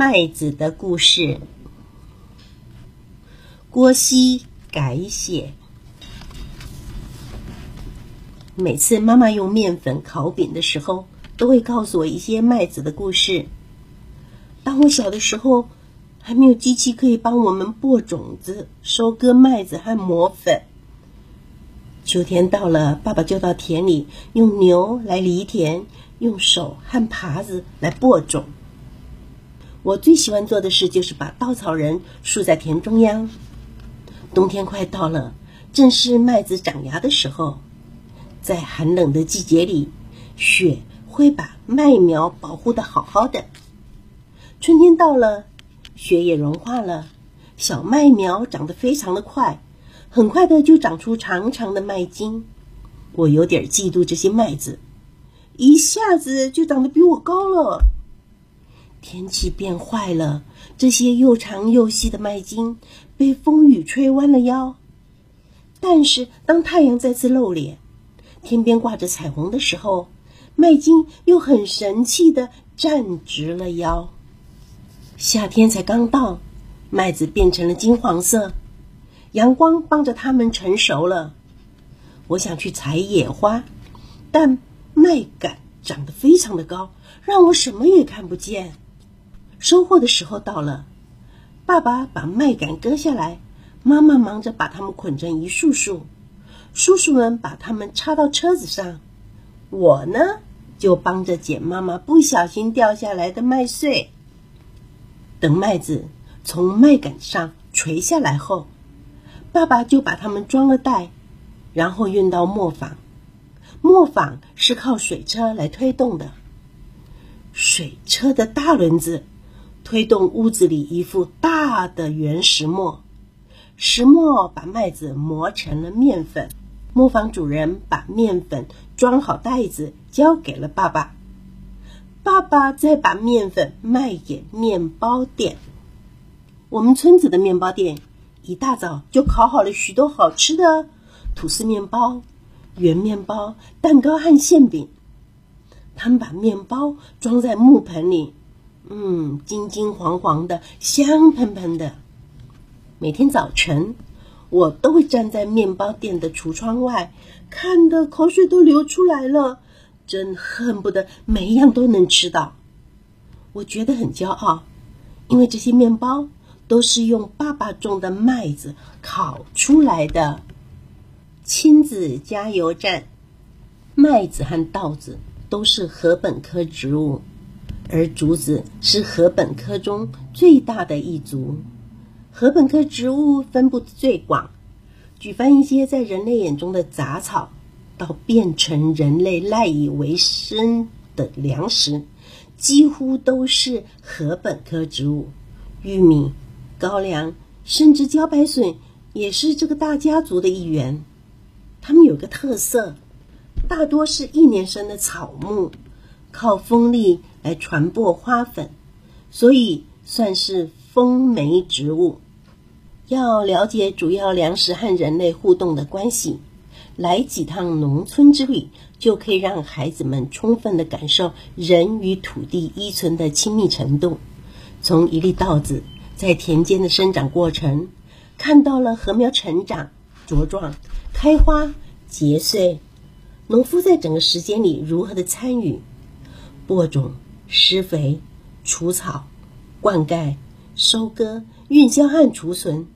麦子的故事，郭熙改写。每次妈妈用面粉烤饼的时候，都会告诉我一些麦子的故事。当我小的时候，还没有机器可以帮我们播种子、收割麦子和磨粉。秋天到了，爸爸就到田里用牛来犁田，用手和耙子来播种。我最喜欢做的事就是把稻草人竖在田中央。冬天快到了，正是麦子长芽的时候，在寒冷的季节里，雪会把麦苗保护的好好的。春天到了，雪也融化了，小麦苗长得非常的快，很快的就长出长长的麦茎。我有点嫉妒这些麦子，一下子就长得比我高了。天气变坏了，这些又长又细的麦茎被风雨吹弯了腰。但是，当太阳再次露脸，天边挂着彩虹的时候，麦茎又很神气的站直了腰。夏天才刚到，麦子变成了金黄色，阳光帮着它们成熟了。我想去采野花，但麦秆长得非常的高，让我什么也看不见。收获的时候到了，爸爸把麦秆割下来，妈妈忙着把它们捆成一束束，叔叔们把它们插到车子上，我呢就帮着捡妈妈不小心掉下来的麦穗。等麦子从麦秆上垂下来后，爸爸就把它们装了袋，然后运到磨坊。磨坊是靠水车来推动的，水车的大轮子。推动屋子里一副大的圆石磨，石磨把麦子磨成了面粉。磨坊主人把面粉装好袋子，交给了爸爸。爸爸再把面粉卖给面包店。我们村子的面包店一大早就烤好了许多好吃的吐司面包、圆面包、蛋糕和馅饼。他们把面包装在木盆里。嗯，金金黄黄的，香喷喷的。每天早晨，我都会站在面包店的橱窗外，看的口水都流出来了，真恨不得每一样都能吃到。我觉得很骄傲，因为这些面包都是用爸爸种的麦子烤出来的。亲子加油站，麦子和稻子都是禾本科植物。而竹子是禾本科中最大的一族，禾本科植物分布最广，举凡一些在人类眼中的杂草，到变成人类赖以为生的粮食，几乎都是禾本科植物。玉米、高粱，甚至茭白笋，也是这个大家族的一员。它们有个特色，大多是一年生的草木，靠风力。来传播花粉，所以算是风媒植物。要了解主要粮食和人类互动的关系，来几趟农村之旅，就可以让孩子们充分的感受人与土地依存的亲密程度。从一粒稻子在田间的生长过程，看到了禾苗成长、茁壮、开花、结穗，农夫在整个时间里如何的参与播种。施肥、除草、灌溉、收割、运销和储存，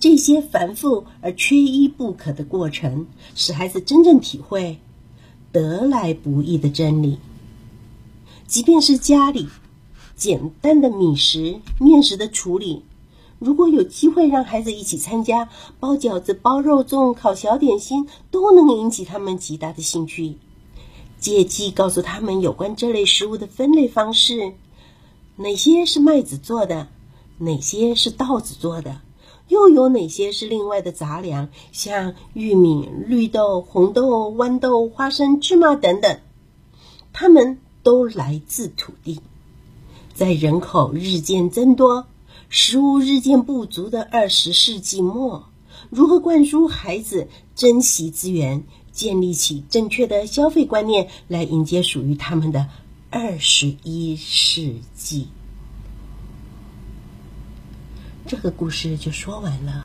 这些繁复而缺一不可的过程，使孩子真正体会得来不易的真理。即便是家里简单的米食、面食的处理，如果有机会让孩子一起参加包饺子、包肉粽、烤小点心，都能引起他们极大的兴趣。借机告诉他们有关这类食物的分类方式：哪些是麦子做的，哪些是稻子做的，又有哪些是另外的杂粮，像玉米、绿豆、红豆、豌豆、花生、芝麻等等。它们都来自土地。在人口日渐增多、食物日渐不足的二十世纪末，如何灌输孩子珍惜资源？建立起正确的消费观念来迎接属于他们的二十一世纪。这个故事就说完了。